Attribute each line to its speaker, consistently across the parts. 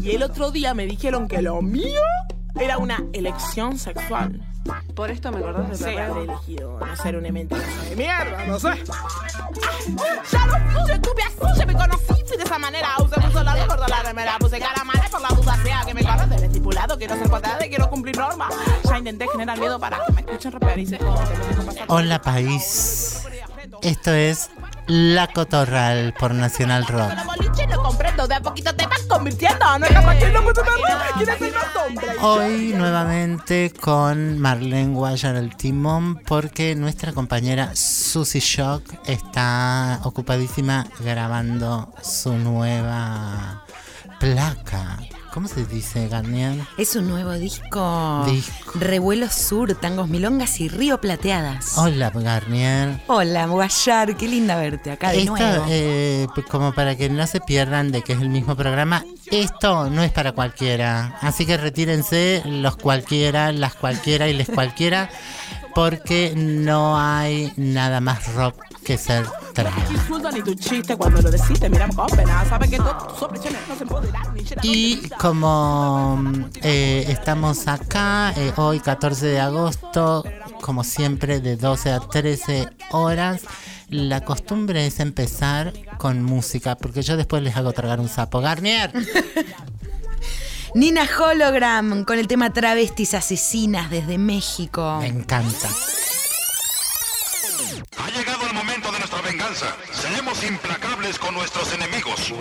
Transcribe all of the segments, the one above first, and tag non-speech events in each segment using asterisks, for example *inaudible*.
Speaker 1: Y el otro día me dijeron que lo mío era una elección sexual.
Speaker 2: Por esto me acordás de
Speaker 1: habré elegido no ser una mentirosa de mierda, no sé. Ya lo puse, tuve así, ya me conocí, fui de esa manera. Usé mucho la de gordo la remera, puse cara mala por la duda sea que me conoce el estipulado. Quiero ser cuadrada y quiero cumplir normas. Ya intenté generar miedo para que me escuchen rapear y se me.
Speaker 3: Hola país. Esto es La Cotorral por Nacional Rock.
Speaker 1: De a poquito te vas convirtiendo. No es.
Speaker 3: Hoy nuevamente con Marlene Guayar al timón porque nuestra compañera Susie Shock está ocupadísima grabando su nueva placa. ¿Cómo se dice, Garnier?
Speaker 4: Es un nuevo disco.
Speaker 3: Disco.
Speaker 4: Revuelo Sur, tangos milongas y río plateadas.
Speaker 3: Hola, Garnier.
Speaker 4: Hola, Guayar, qué linda verte acá de
Speaker 3: Esto,
Speaker 4: nuevo.
Speaker 3: eh, pues como para que no se pierdan de que es el mismo programa, esto no es para cualquiera. Así que retírense los cualquiera, las cualquiera y les cualquiera, porque no hay nada más rock que ser traba. Y como eh, estamos acá, eh, hoy 14 de agosto, como siempre de 12 a 13 horas, la costumbre es empezar con música, porque yo después les hago tragar un sapo. Garnier. *laughs*
Speaker 4: Nina Hologram con el tema Travestis Asesinas desde México.
Speaker 3: Me encanta.
Speaker 5: Ha llegado el momento de nuestra venganza. Seremos implacables con nuestros enemigos.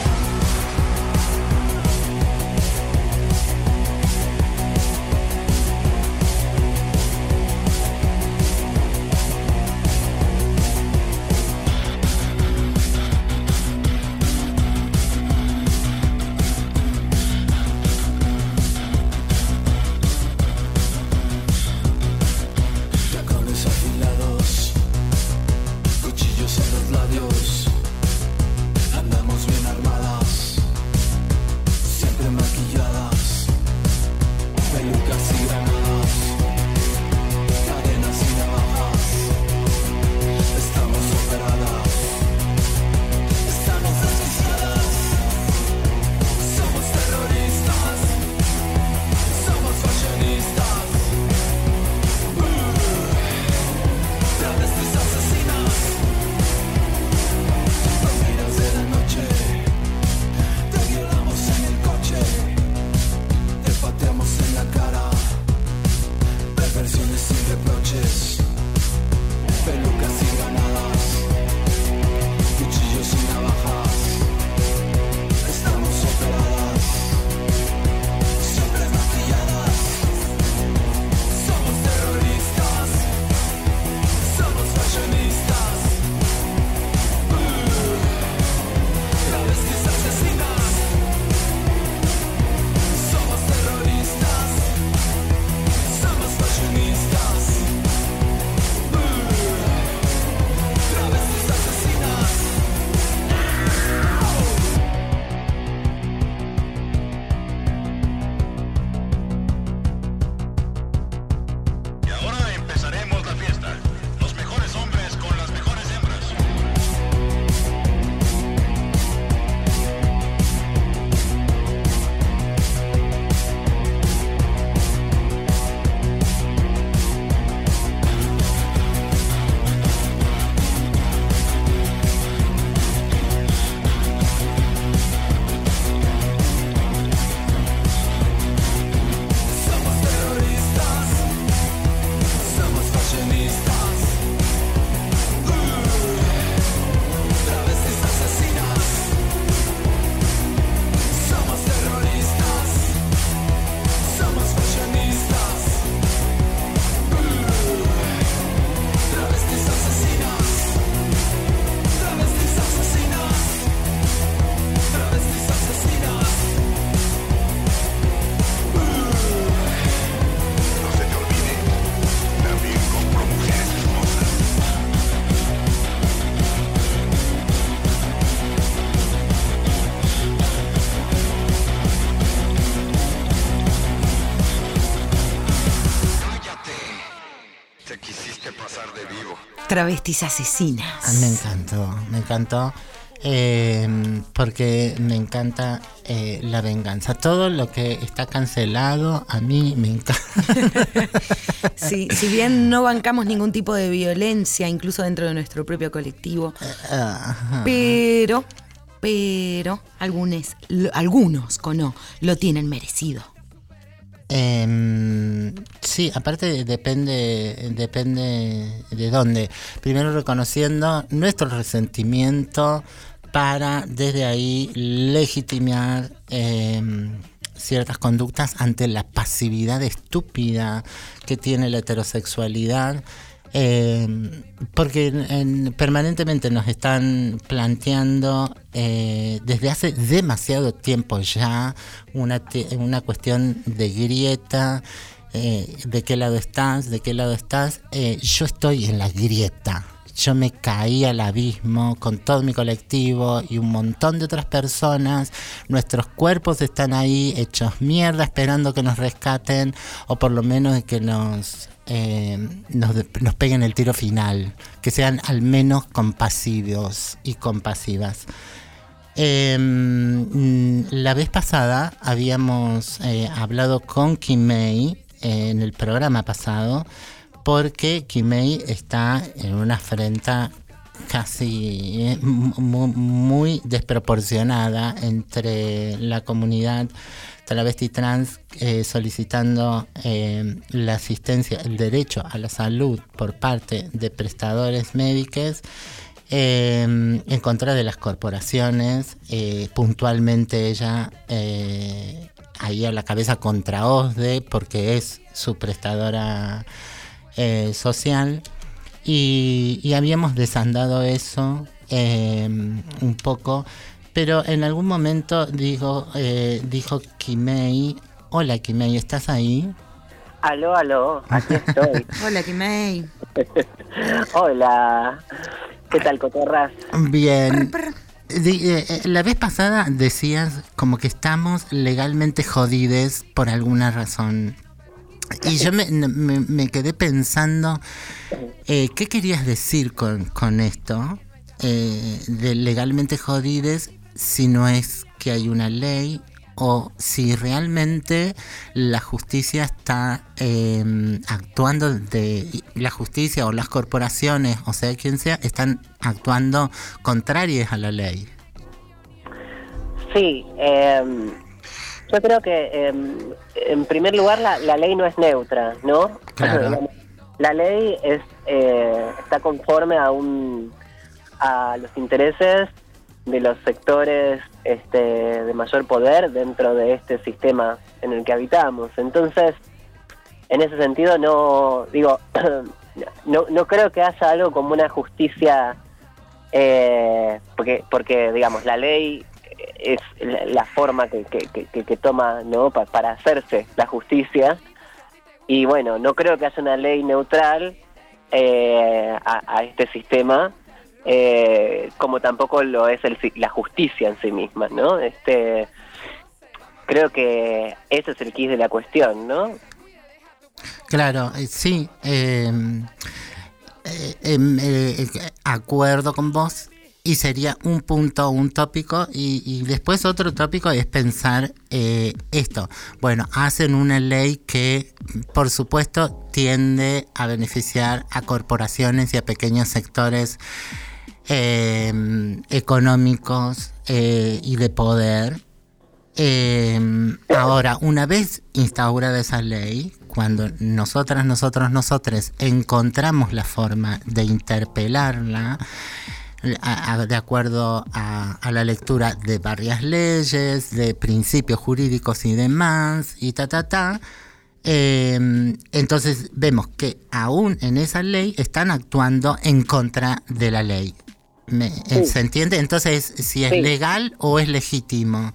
Speaker 6: Travestis Asesinas.
Speaker 3: Ah, me encantó, me encantó. eh, porque me encanta eh, la venganza. Todo lo que está cancelado a mí me encanta. *laughs*
Speaker 4: Sí, si bien no bancamos ningún tipo de violencia, incluso dentro de nuestro propio colectivo,
Speaker 3: Ajá.
Speaker 4: pero, pero, algunos, algunos, o no, lo tienen merecido.
Speaker 3: Em, sí, aparte depende, depende de dónde. Primero reconociendo nuestro resentimiento para desde ahí legitimar em, ciertas conductas ante la pasividad estúpida que tiene la heterosexualidad. Em, porque en- en- permanentemente nos están planteando eh, desde hace demasiado tiempo ya una, una cuestión de grieta, eh, de qué lado estás, de qué lado estás. Eh, yo estoy en la grieta. Yo me caí al abismo con todo mi colectivo y un montón de otras personas. Nuestros cuerpos están ahí hechos mierda esperando que nos rescaten o por lo menos que nos, eh, nos, peguen el tiro final. Que sean al menos compasivos y compasivas. Mm, la vez pasada habíamos eh, hablado con Kimei eh, en el programa pasado porque Kimei está en una afrenta casi eh, mu- mu- muy desproporcionada entre la comunidad travesti trans eh, solicitando eh, la asistencia, el derecho a la salud por parte de prestadores médicos en contra de las corporaciones, puntualmente ella ahí a la cabeza contra OSDE porque es su prestadora eh, social y, y habíamos desandado eso eh, un poco, pero en algún momento digo, eh, dijo Kimei, hola Kimei, ¿estás ahí?
Speaker 7: Aló, aló, aquí estoy. *laughs*
Speaker 4: Hola, Kimei. *laughs*
Speaker 7: Hola, ¿qué tal, cotorras?
Speaker 3: Bien. Eh, eh, la vez pasada decías como que estamos legalmente jodides por alguna razón. Y yo me, me- me quedé pensando, eh, ¿qué querías decir con, con esto? Eh, de legalmente jodides si no es que hay una ley o si realmente la justicia está eh, actuando de la justicia o las corporaciones o sea quien sea están actuando contrarias a la ley
Speaker 7: Sí, eh, yo creo que eh, en primer lugar la, la ley no es neutra, ¿no?
Speaker 3: Claro. *laughs*
Speaker 7: La ley es eh, está conforme a un a los intereses de los sectores este, de mayor poder dentro de este sistema en el que habitamos. Entonces, en ese sentido no digo *clears throat* no, no creo que haya algo como una justicia eh, porque porque digamos la ley es la, forma que, que, que- toma no Pa- para hacerse la justicia. Y bueno no creo que haya una ley neutral eh, a, este sistema eh, como tampoco lo es el, la justicia en sí misma no este creo que ese es el quid de la cuestión no
Speaker 3: claro eh, sí em, eh, acuerdo con vos y sería un punto, un tópico, y, después otro tópico es pensar eh, esto. Bueno, hacen una ley que, por supuesto, tiende a beneficiar a corporaciones y a pequeños sectores eh, económicos eh, y de poder. Ahora, una vez instaurada esa ley, cuando nosotras, nosotros, nosotres encontramos la forma de interpelarla, a- a- de acuerdo a, a la lectura de varias leyes, de principios jurídicos y demás, y ta, ta, ta, eh, entonces vemos que aún en esa ley están actuando en contra de la ley. Me- ¿Se entiende? Entonces, si es
Speaker 7: Sí.
Speaker 3: legal o es legítimo.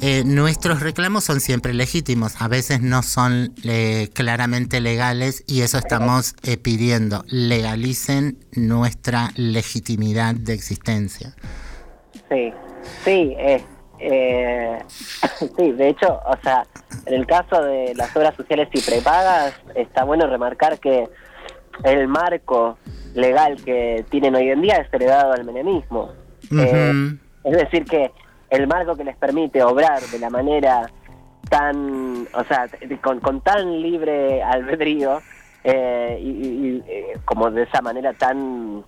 Speaker 3: Eh, nuestros reclamos son siempre legítimos, a veces no son eh, claramente legales y eso estamos eh, pidiendo, legalicen nuestra legitimidad de existencia.
Speaker 7: Sí, sí, eh, eh, *coughs* sí, de hecho, o sea, en el caso de las obras sociales y prepagas, está bueno remarcar que el marco legal que tienen hoy en día es heredado al menemismo. Eh, es decir, que el marco que les permite obrar de la manera tan, o sea, con, con tan libre albedrío eh, y, y- y, eh, como de esa manera tan,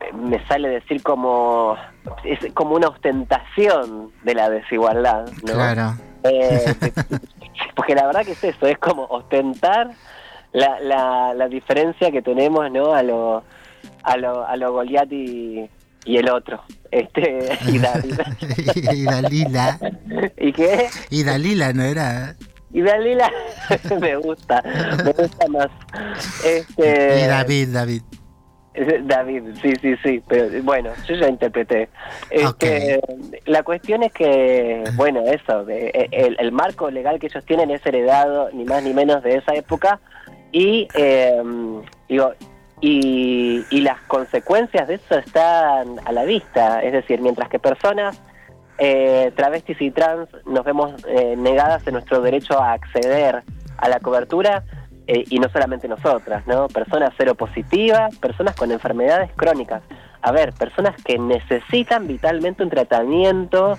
Speaker 7: eh, me sale decir como, es como una ostentación de la desigualdad, ¿no?
Speaker 3: Claro.
Speaker 7: Eh, *laughs* porque la verdad que es eso, es como ostentar la, la, la diferencia que tenemos, ¿no? A lo, a lo, a lo Goliat y, el otro, este, *laughs* y David. *laughs*
Speaker 3: y Dalila.
Speaker 7: ¿Y qué?
Speaker 3: Y Dalila, ¿no era?
Speaker 7: Y Dalila *laughs* me gusta, me gusta más. Este,
Speaker 3: Y David, David.
Speaker 7: David, sí, sí, sí, pero bueno, yo ya interpreté. Este, La cuestión es que, bueno, eso, el, el marco legal que ellos tienen es heredado ni más ni menos de esa época y, eh, digo, y, y las consecuencias de eso están a la vista, es decir, mientras que personas eh, travestis y trans nos vemos eh, negadas en nuestro derecho a acceder a la cobertura eh, y no solamente nosotras, ¿no? Personas seropositivas, personas con enfermedades crónicas. A ver, personas que necesitan vitalmente un tratamiento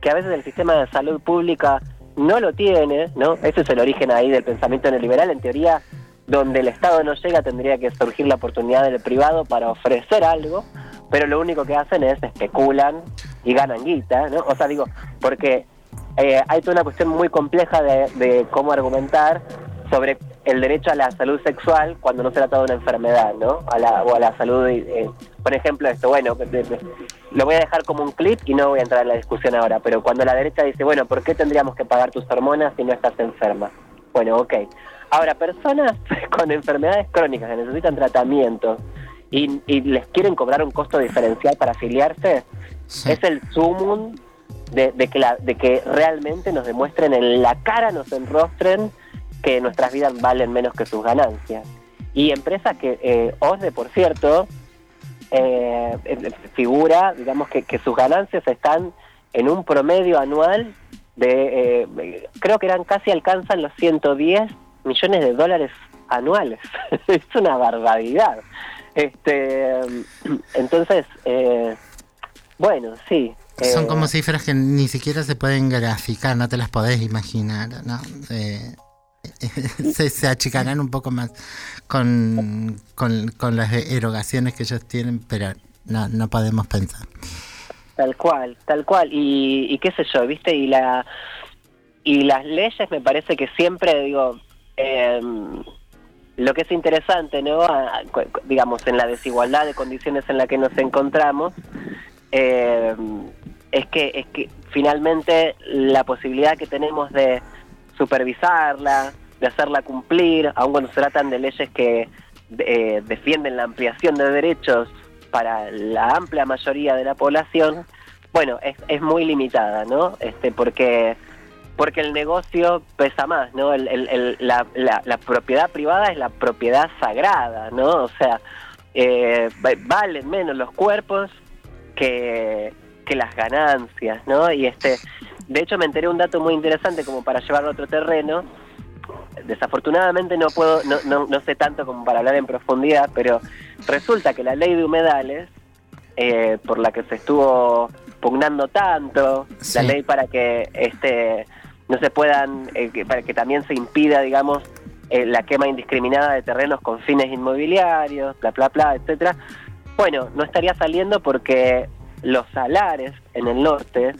Speaker 7: que a veces el sistema de salud pública no lo tiene, ¿no? Ese es el origen ahí del pensamiento neoliberal. En teoría, donde el Estado no llega tendría que surgir la oportunidad del privado para ofrecer algo, pero lo único que hacen es especulan y ganan guita, ¿no? O sea, digo, porque eh, hay toda una cuestión muy compleja de, de cómo argumentar sobre el derecho a la salud sexual cuando no se trata de una enfermedad, ¿no? A la, o a la salud, eh, por ejemplo, esto, bueno, lo voy a dejar como un clip y no voy a entrar en la discusión ahora, pero cuando la derecha dice, bueno, ¿por qué tendríamos que pagar tus hormonas si no estás enferma? Bueno, ok. Ahora, personas *laughs* con enfermedades crónicas que necesitan tratamiento y, y les quieren cobrar un costo diferencial para afiliarse,
Speaker 3: Sí.
Speaker 7: es el sumum de, de que la, de que realmente nos demuestren en la cara, nos enrostren que nuestras vidas valen menos que sus ganancias. Y empresas que, eh, OSDE, por cierto, eh, eh, figura, digamos, que, que sus ganancias están en un promedio anual de, eh, creo que eran casi alcanzan los 110 millones de dólares anuales. *laughs* es una barbaridad. Este, entonces, eh, bueno, sí.
Speaker 3: Son
Speaker 7: eh,
Speaker 3: como cifras que ni siquiera se pueden graficar, no te las podés imaginar, ¿no? Eh, *laughs* se, se achicarán un poco más con, con, con las erogaciones que ellos tienen, pero no, no podemos pensar.
Speaker 7: Tal cual, tal cual. Y, y qué sé yo, ¿viste? Y la y las leyes me parece que siempre, digo, eh, lo que es interesante, ¿no? Digamos, en la desigualdad de condiciones en la que nos encontramos, eh, es que es que finalmente la posibilidad que tenemos de supervisarla, de hacerla cumplir, aun cuando se tratan de leyes que eh, defienden la ampliación de derechos para la amplia mayoría de la población, bueno, es, es muy limitada, ¿no? Este, porque porque el negocio pesa más, ¿no? El- el- el- la, la- la propiedad privada es la propiedad sagrada, ¿no? O sea, eh, va- valen menos los cuerpos que, que las ganancias, ¿no? Y este, de hecho me enteré un dato muy interesante como para llevarlo a otro terreno. Desafortunadamente no puedo, no, no, no sé tanto como para hablar en profundidad, pero resulta que la ley de humedales, eh, por la que se estuvo pugnando tanto,
Speaker 3: Sí.
Speaker 7: la ley para que este no se puedan, eh, que- para que también se impida, digamos, eh, la quema indiscriminada de terrenos con fines inmobiliarios, bla, bla, bla, etcétera. Bueno, no estaría saliendo porque los salares en el norte,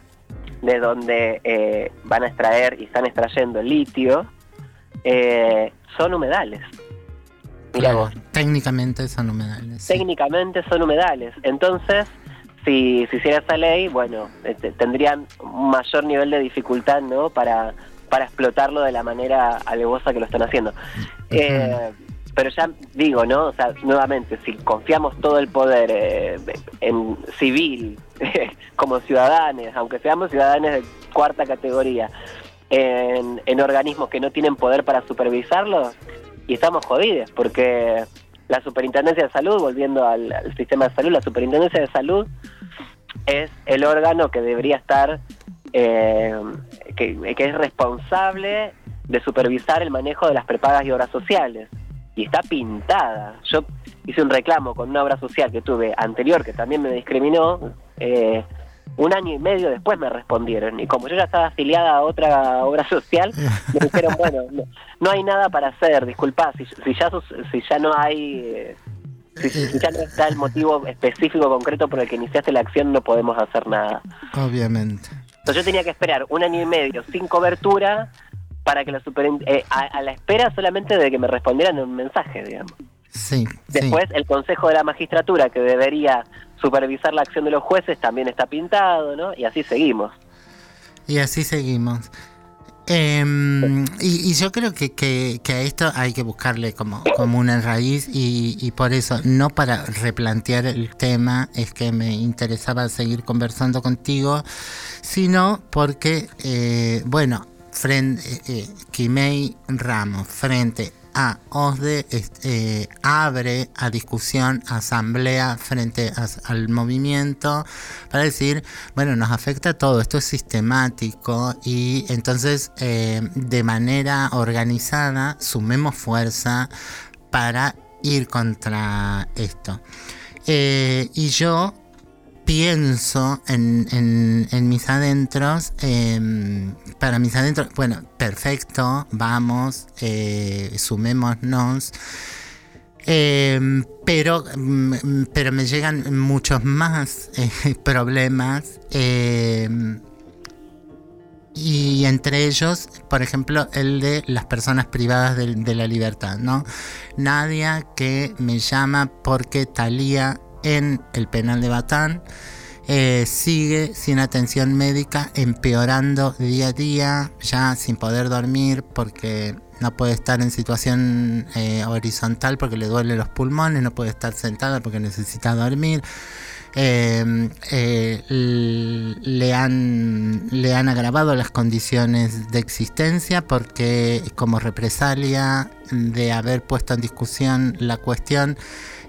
Speaker 7: de donde eh, van a extraer y están extrayendo litio, eh, son humedales. Mira
Speaker 3: Claro,
Speaker 7: vos,
Speaker 3: técnicamente son humedales. sí.
Speaker 7: técnicamente son humedales. Entonces, si se hiciera esa ley, bueno, este, tendrían un mayor nivel de dificultad, ¿no? Para, para explotarlo de la manera alevosa que lo están haciendo. Eh, pero ya digo, ¿no? O sea, nuevamente, si confiamos todo el poder eh, en civil, *laughs* como ciudadanos, aunque seamos ciudadanos de cuarta categoría, en, en organismos que no tienen poder para supervisarlo, y estamos jodidos, porque la Superintendencia de Salud, volviendo al, sistema de salud, la Superintendencia de Salud es el órgano que debería estar, eh, que, que es responsable de supervisar el manejo de las prepagas y obras sociales. Y está pintada. Yo hice un reclamo con una obra social que tuve anterior, que también me discriminó, eh, un año y medio después me respondieron. Y como yo ya estaba afiliada a otra obra social, *laughs* me dijeron, bueno, no, no hay nada para hacer, disculpa, si, si, ya, sos- si ya no hay... eh, si, si ya no está el motivo específico, concreto por el que iniciaste la acción, no podemos hacer nada.
Speaker 3: Obviamente.
Speaker 7: Entonces yo tenía que esperar un año y medio sin cobertura para que la eh, a, a la espera solamente de que me respondieran un mensaje, digamos.
Speaker 3: Sí, sí.
Speaker 7: Después el Consejo de la Magistratura que debería supervisar la acción de los jueces también está pintado, ¿no? Y así seguimos.
Speaker 3: Y así seguimos. Em, y, yo creo que, a esto hay que buscarle como, una raíz y, y por eso, no para replantear el tema, es que me interesaba seguir conversando contigo, sino porque, eh, bueno, frente, eh, eh, Kimei Ramos, frente OSDE, est- eh, abre a discusión, asamblea frente al movimiento para decir, bueno, nos afecta todo, esto es sistemático y entonces eh, de manera organizada sumemos fuerza para ir contra esto. Eh, y yo pienso en, mis adentros, em, para mis adentros, bueno, perfecto, vamos, eh, sumémonos. Em, pero, mm, pero me llegan muchos más eh, *laughs* problemas. em, y entre ellos, por ejemplo, el de las personas privadas de, de la libertad, ¿no? Nadia que me llama porque Talía en el penal de Batán eh, sigue sin atención médica, empeorando día a día, ya sin poder dormir porque no puede estar en situación eh, horizontal porque le duelen los pulmones, no puede estar sentada porque necesita dormir. Eh, eh, le, han, le han agravado las condiciones de existencia porque como represalia de haber puesto en discusión la cuestión,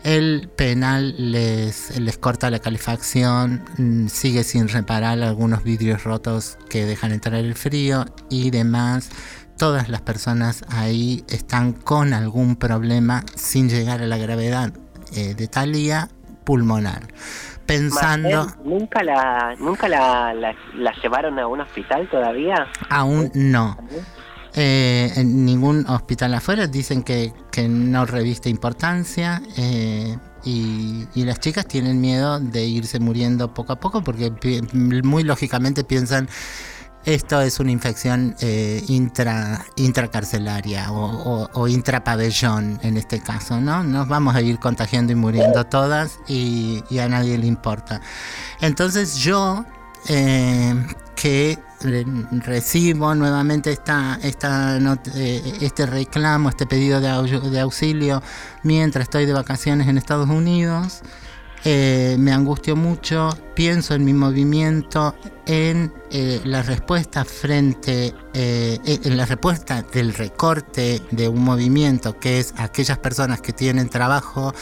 Speaker 3: el penal les, les corta la calefacción, mm, sigue sin reparar algunos vidrios rotos que dejan entrar el frío y demás. Todas las personas ahí están con algún problema sin llegar a la gravedad eh, de Talía pulmonar. Pensando,
Speaker 7: Marcel, ¿Nunca la nunca la, la, la llevaron a un hospital todavía?
Speaker 3: aún no. Eh, en ningún hospital afuera dicen que, que no reviste importancia eh, y, y las chicas tienen miedo de irse muriendo poco a poco porque muy lógicamente piensan esto es una infección eh, intra, intracarcelaria o, intrapabellón en este caso, ¿no? Nos vamos a ir contagiando y muriendo todas y, a nadie le importa. Entonces yo, eh, que re- recibo nuevamente esta, esta eh, este reclamo, este pedido de auxilio mientras estoy de vacaciones en Estados Unidos, eh, me angustio mucho, pienso en mi movimiento, en eh, la respuesta frente, eh, en la respuesta del recorte de un movimiento que es aquellas personas que tienen trabajo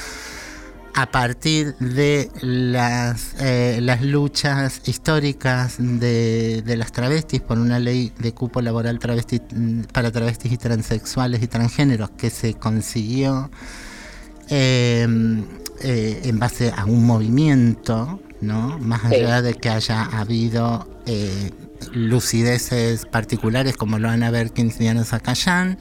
Speaker 3: a partir de las, eh, las luchas históricas de, las travestis por una ley de cupo laboral para travestis y transexuales y transgéneros que se consiguió eh, eh, en base a un movimiento, ¿no? Más allá de que haya habido eh, lucideces particulares como lo Ana Berkins y Ana Zacayán.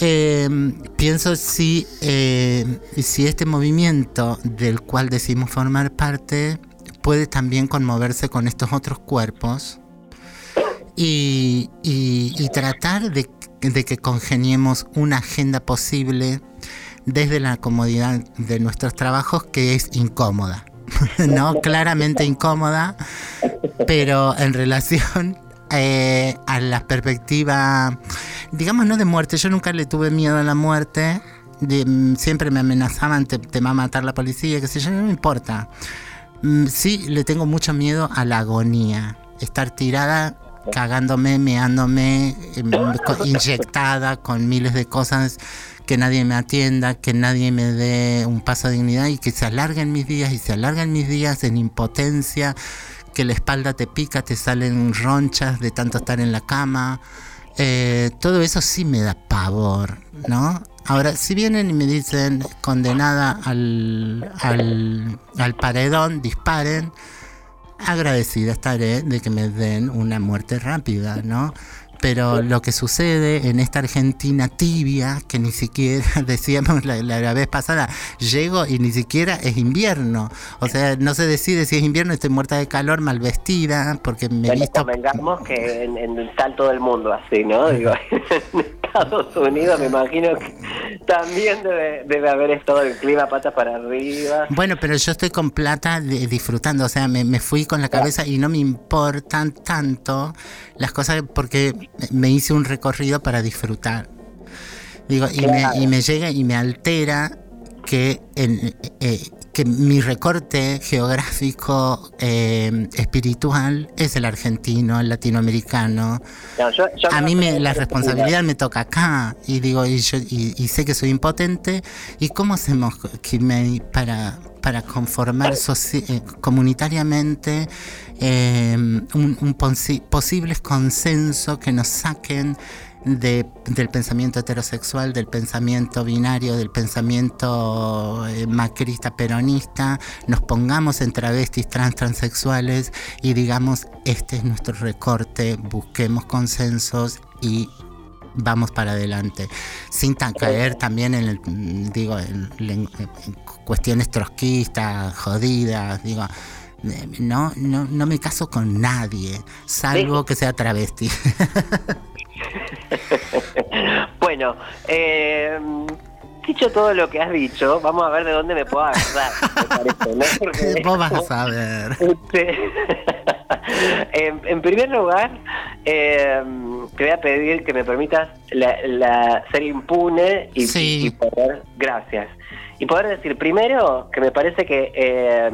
Speaker 3: Eh, pienso si, eh, si este movimiento del cual decimos formar parte puede también conmoverse con estos otros cuerpos y, y- y tratar de, de que congeniemos una agenda posible desde la comodidad de nuestros trabajos que es incómoda, *laughs* ¿no? Claramente incómoda, pero en relación eh, a la perspectiva, digamos, no de muerte, yo nunca le tuve miedo a la muerte, de- mm, siempre me amenazaban, te, te va a matar la policía, qué sé yo, no me importa. Mm, Sí, le tengo mucho miedo a la agonía, estar tirada cagándome, meándome, em, inyectada con miles de cosas, que nadie me atienda, que nadie me dé un paso de dignidad y que se alarguen mis días y se alargan mis días en impotencia, que la espalda te pica, te salen ronchas de tanto estar en la cama. Eh, todo eso sí me da pavor, ¿no? Ahora, si vienen y me dicen condenada al, al, al paredón, disparen, agradecida estaré de que me den una muerte rápida, ¿no? Pero lo que sucede en esta Argentina tibia, que ni siquiera *laughs* decíamos la, la- la vez pasada, llego y ni siquiera es invierno. O sea, no se decide si es invierno, estoy muerta de calor, mal vestida, porque me he
Speaker 7: Bueno,
Speaker 3: visto...
Speaker 7: convengamos que en, en está todo el mundo así, ¿no? Digo, *laughs* en Estados Unidos me imagino que también debe, debe haber estado el clima patas para arriba.
Speaker 3: Bueno, pero yo estoy con plata de- disfrutando, o sea, me, me fui con la cabeza y no me importan tanto las cosas porque me hice un recorrido para disfrutar. Digo, y, me, y me llega y me altera que, en, eh, que mi recorte geográfico eh, espiritual es el argentino, el latinoamericano.
Speaker 7: No, yo- yo
Speaker 3: A mí me, la responsabilidad me toca acá y digo y, yo, y, y sé que soy impotente y cómo hacemos Kimei para para conformar eh, comunitariamente eh, un, un posi- posibles consenso que nos saquen de- del pensamiento heterosexual, del pensamiento binario, del pensamiento eh, macrista, peronista, nos pongamos en travestis, trans, transexuales y digamos, este es nuestro recorte, busquemos consensos y vamos para adelante, sin caer también en, el, digo, cuestiones trotskistas, jodidas, digo, eh, no, no, no me caso con nadie, salvo que sea travesti. *laughs*
Speaker 7: Bueno, eh, dicho todo lo que has dicho, vamos a ver de dónde me puedo agarrar, me parece, ¿no? Porque- *laughs*
Speaker 3: Vos vas a *laughs* ver.
Speaker 7: Este, *laughs* en, en primer lugar, eh, te voy a pedir que me permitas la, la- ser impune y,
Speaker 3: Sí.
Speaker 7: y poder, gracias, y poder decir primero que me parece que eh,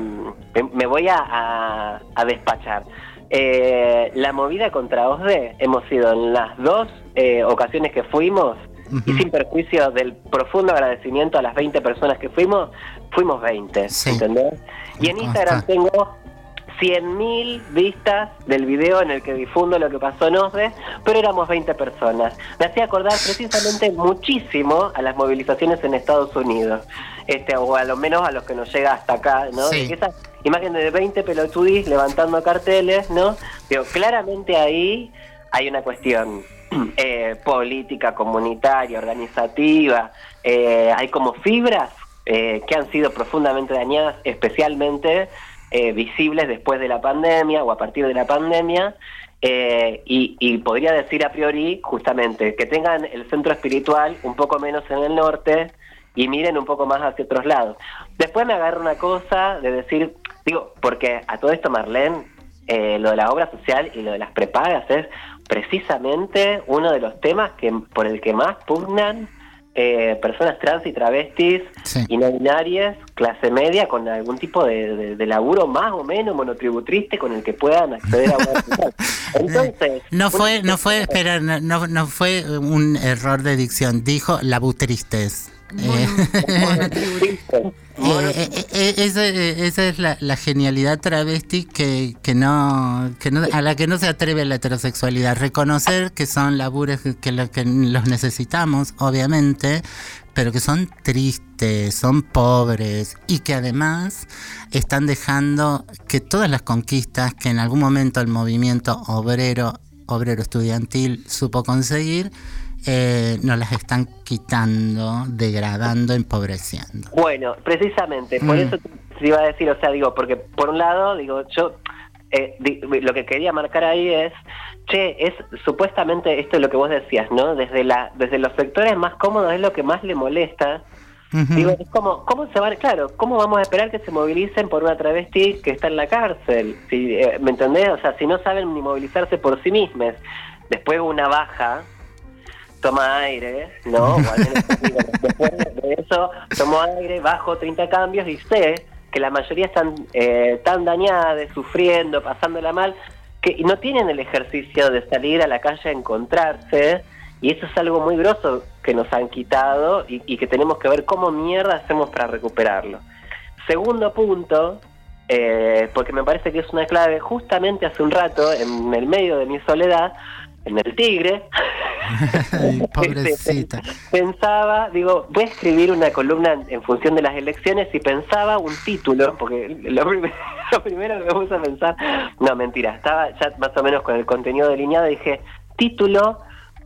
Speaker 7: me, me voy a, a- a despachar. Eh, la movida contra OSDE hemos sido en las dos eh, ocasiones que fuimos y sin perjuicio del profundo agradecimiento a las 20 personas que fuimos, fuimos 20,
Speaker 3: Sí.
Speaker 7: ¿entendés? Y en
Speaker 3: Me
Speaker 7: Instagram
Speaker 3: consta.
Speaker 7: tengo 100.000 vistas del video en el que difundo lo que pasó en OSDE, pero éramos 20 personas. Me hacía acordar precisamente muchísimo a las movilizaciones en Estados Unidos, este o a lo menos a los que nos llega hasta acá, ¿no?
Speaker 3: Sí.
Speaker 7: Esa imagen de 20 pelotudis levantando carteles, ¿no? Digo, claramente ahí hay una cuestión *clears throat* eh, política, comunitaria, organizativa, eh, hay como fibras eh, que han sido profundamente dañadas, especialmente eh, visibles después de la pandemia o a partir de la pandemia, eh, y, y podría decir a priori justamente que tengan el centro espiritual un poco menos en el norte y miren un poco más hacia otros lados. Después me agarra una cosa de decir, digo, porque a todo esto Marlene, lo de la obra social y lo de las prepagas es precisamente uno de los temas que por el que más pugnan eh, personas trans y travestis
Speaker 3: Sí.
Speaker 7: y no binarias, clase media, con algún tipo de, de- de laburo más o menos monotributriste con el que puedan acceder a social. *laughs* Entonces,
Speaker 3: No fue,
Speaker 7: una-
Speaker 3: no fue, espera, no, no, fue un error de dicción, dijo la Eh, Eh, eh, esa, es la, genialidad travesti que, no, a la que no se atreve la heterosexualidad. Reconocer que son labures que, que los necesitamos, obviamente, pero que son tristes, son pobres y que además están dejando que todas las conquistas que en algún momento el movimiento obrero, obrero estudiantil supo conseguir, eh, nos las están quitando, degradando, empobreciendo.
Speaker 7: Bueno, precisamente, por
Speaker 3: Mm.
Speaker 7: eso te iba a decir, o sea, digo, porque por un lado, digo, yo eh, di- lo que quería marcar ahí es, che, es supuestamente esto es lo que vos decías, ¿no? Desde la desde los sectores más cómodos es lo que más le molesta. Digo, es como, ¿cómo se va? Claro, ¿cómo vamos a esperar que se movilicen por una travesti que está en la cárcel? Si, eh, ¿Me entendés? O sea, si no saben ni movilizarse por sí mismas. Después una baja, toma aire, ¿no? *laughs* Después de eso, tomo aire, bajo 30 cambios y sé que la mayoría están eh, tan dañadas, sufriendo, pasándola mal, que no tienen el ejercicio de salir a la calle a encontrarse, y eso es algo muy grosso que nos han quitado y, y que tenemos que ver cómo mierda hacemos para recuperarlo. Segundo punto, eh, porque me parece que es una clave, justamente hace un rato, en el medio de mi soledad, en el Tigre, *laughs* *laughs*
Speaker 3: Ay, pobrecita.
Speaker 7: Pensaba, digo, voy a escribir una columna en, función de las elecciones y pensaba un título, porque lo, prim- *laughs* lo primero que me puse a pensar, no, mentira, estaba ya más o menos con el contenido delineado dije, título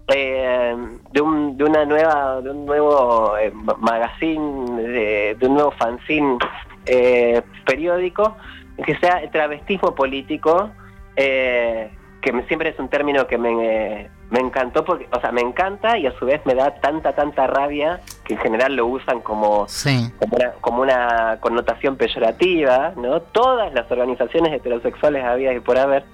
Speaker 7: eh, de, un, de una nueva, de un nuevo eh, ma- magazine, de, de un nuevo fanzine eh, periódico, que sea el travestismo político, eh, que siempre es un término que me, me encantó, porque, o sea, me encanta y a su vez me da tanta, tanta rabia que en general lo usan como,
Speaker 3: Sí,
Speaker 7: como, una, como una connotación peyorativa, ¿no? Todas las organizaciones heterosexuales había y por haber.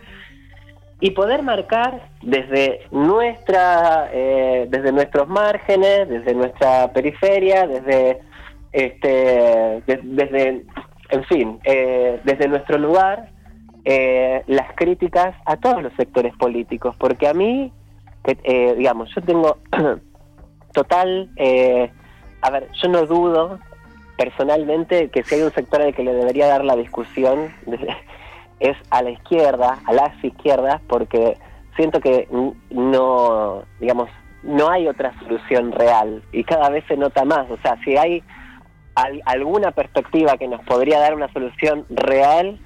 Speaker 7: Y poder marcar desde nuestra, eh, desde nuestros márgenes, desde nuestra periferia, desde, este, de- desde, en fin, eh, desde nuestro lugar, eh, las críticas a todos los sectores políticos, porque a mí, eh, digamos, yo tengo *clears throat* total, eh, a ver, yo no dudo personalmente que si hay un sector al que le debería dar la discusión *laughs* es a la izquierda, a las izquierdas, porque siento que no, digamos, no hay otra solución real y cada vez se nota más, o sea, si hay al- alguna perspectiva que nos podría dar una solución real,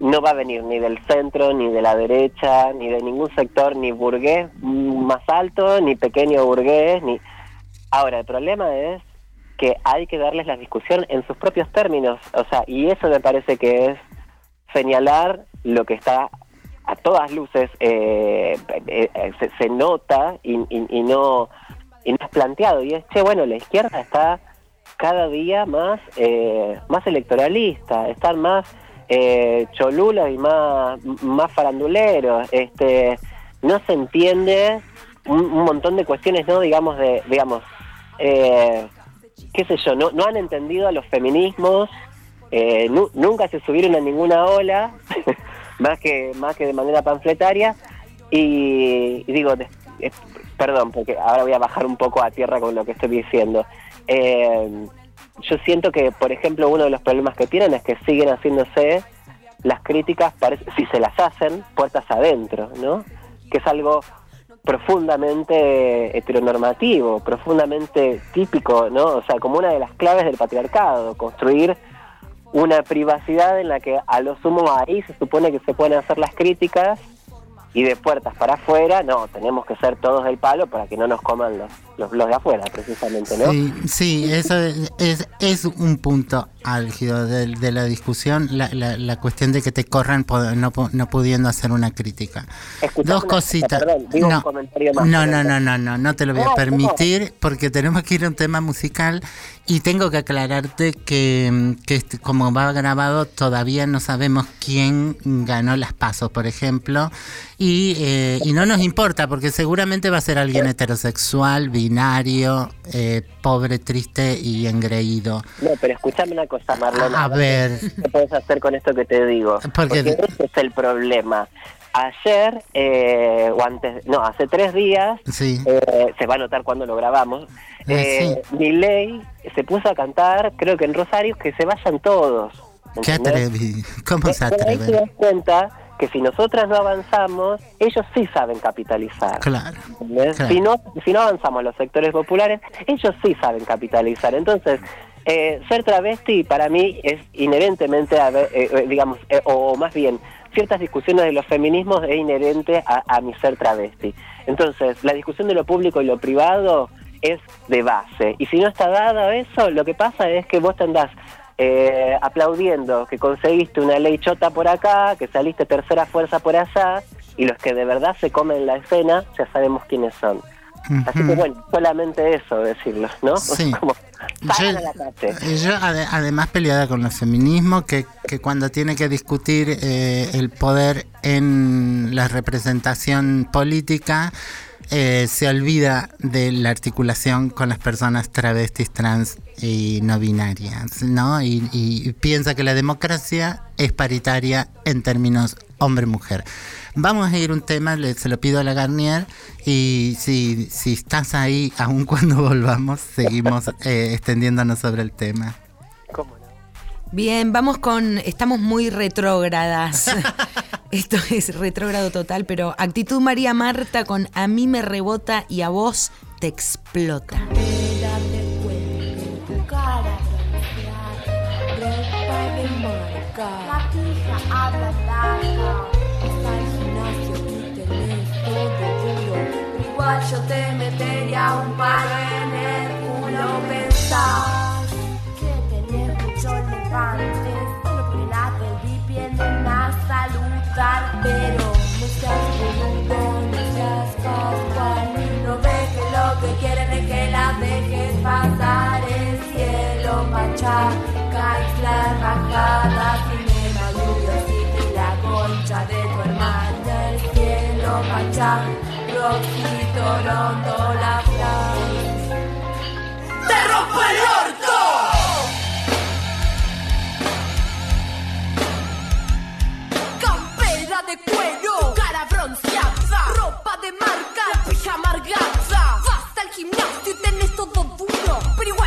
Speaker 7: no va a venir ni del centro, ni de la derecha, ni de ningún sector, ni burgués más alto, ni pequeño burgués, ni... Ahora, el problema es que hay que darles la discusión en sus propios términos, o sea, y eso me parece que es señalar lo que está a todas luces eh, eh, eh, se, se nota y, y- no y no es planteado. Y es che bueno la izquierda está cada día más eh, más electoralista están más eh, cholulos y más más faranduleros este no se entiende un, montón de cuestiones no digamos de digamos eh, qué sé yo no no han entendido a los feminismos eh, nu- nunca se subieron a ninguna ola, *laughs* más que más que de manera panfletaria. Y, y digo, eh, perdón, porque ahora voy a bajar un poco a tierra con lo que estoy diciendo. Eh, yo siento que, por ejemplo, uno de los problemas que tienen es que siguen haciéndose las críticas, si se las hacen, puertas adentro, ¿no? Que es algo profundamente heteronormativo, profundamente típico, ¿no? O sea, como una de las claves del patriarcado, construir una privacidad en la que a lo sumo ahí se supone que se pueden hacer las críticas y de puertas para afuera, no, tenemos que ser todos del palo para que no nos coman los, los, los de afuera, precisamente, ¿no?
Speaker 3: Sí, sí, eso es, es, es un punto álgido de, de la discusión, la, la, la cuestión de que te corran no, no pudiendo hacer una crítica. Dos
Speaker 7: una
Speaker 3: cositas.
Speaker 7: perdón, digo un
Speaker 3: No,
Speaker 7: comentario más,
Speaker 3: no, no, no, no, no, no te lo voy
Speaker 7: No,
Speaker 3: a
Speaker 7: no.
Speaker 3: permitir porque tenemos que ir a un tema musical y tengo que aclararte que, que este- como va grabado todavía no sabemos quién ganó las pasos, por ejemplo, y, eh, y no nos importa porque seguramente va a ser alguien heterosexual, binario, eh, pobre, triste y engreído.
Speaker 7: No, pero escúchame una cosa, Marlona.
Speaker 3: A ver,
Speaker 7: ¿Qué puedes hacer con esto que te digo?
Speaker 3: Porque-
Speaker 7: Porque, ese es el problema. Ayer, eh, o antes, no, hace tres días,
Speaker 3: sí.
Speaker 7: eh, se va a notar cuando lo grabamos,
Speaker 3: Ah,
Speaker 7: eh, Milei se puso a cantar, creo que en Rosario, que se vayan todos.
Speaker 3: Qué
Speaker 7: ¿entendés?
Speaker 3: atrevi. ¿Cómo se
Speaker 7: Pero ahí te
Speaker 3: atreve?
Speaker 7: das cuenta que si nosotras no avanzamos, ellos sí saben capitalizar.
Speaker 3: Claro.
Speaker 7: Si no si no avanzamos los sectores populares, ellos sí saben capitalizar. Entonces, eh, ser travesti para mí es inherentemente, a ver, eh, eh, digamos, eh, o más bien, ciertas discusiones de los feminismos es inherente a, a mi ser travesti. Entonces, la discusión de lo público y lo privado es de base. Y si no está dado eso, lo que pasa es que vos te andás eh, aplaudiendo que conseguiste una ley chota por acá, que saliste tercera fuerza por allá, y los que de verdad se comen la escena ya sabemos quiénes son. Así que bueno, solamente eso decirlo, ¿no? *laughs*
Speaker 3: Sí.
Speaker 7: Como,
Speaker 3: Yo,
Speaker 7: la
Speaker 3: yo ade- además peleada con el feminismo, que, que cuando tiene que discutir eh, el poder en la representación política, eh, se olvida de la articulación con las personas travestis, trans y no binarias, ¿no? Y, piensa que la democracia es paritaria en términos hombre-mujer. Vamos a ir un tema, se lo pido a la Garnier, y si, si estás ahí, aun cuando *laughs* volvamos, seguimos eh, extendiéndonos sobre el tema.
Speaker 4: Bien, vamos con. Estamos muy retrógradas. *laughs* Esto es retrógrado total, pero actitud María Marta con A mí me rebota y a vos te explota.
Speaker 8: Yo te metería un palo en el yo levante, solo por el lado de vienen saludar, pero no seas boludo, no seas no ves que lo que quieren es que la dejes pasar, el cielo machaca y la rajada, si me maduro, si la concha de tu hermana, el cielo machaca, roquito, rondo.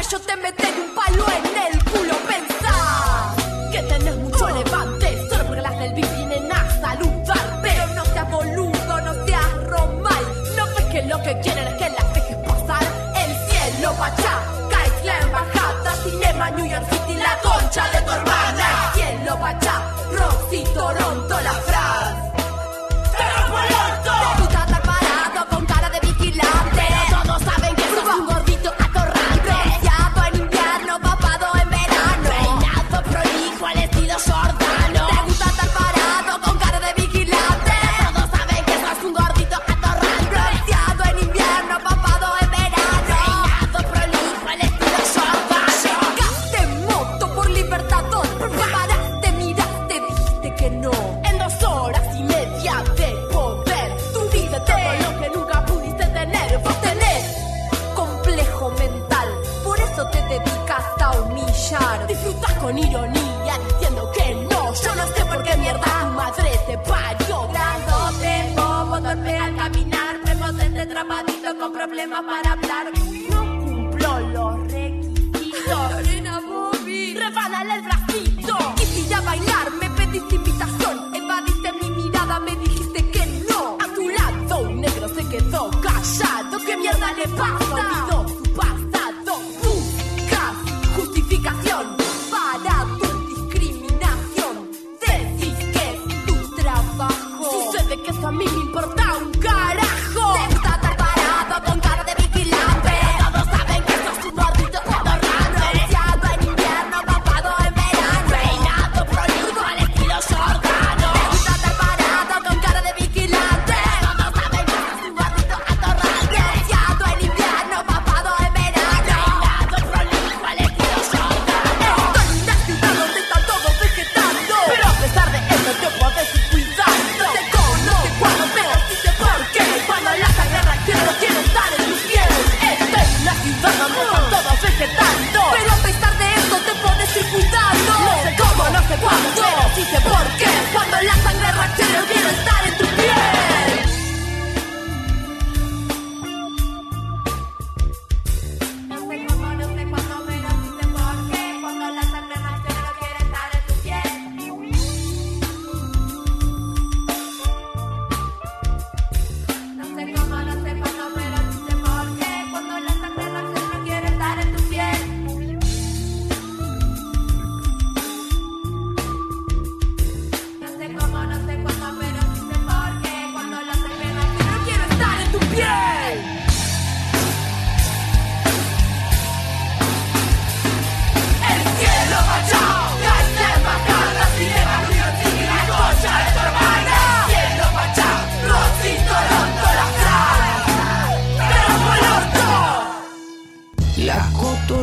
Speaker 8: yo te meteré un palo en el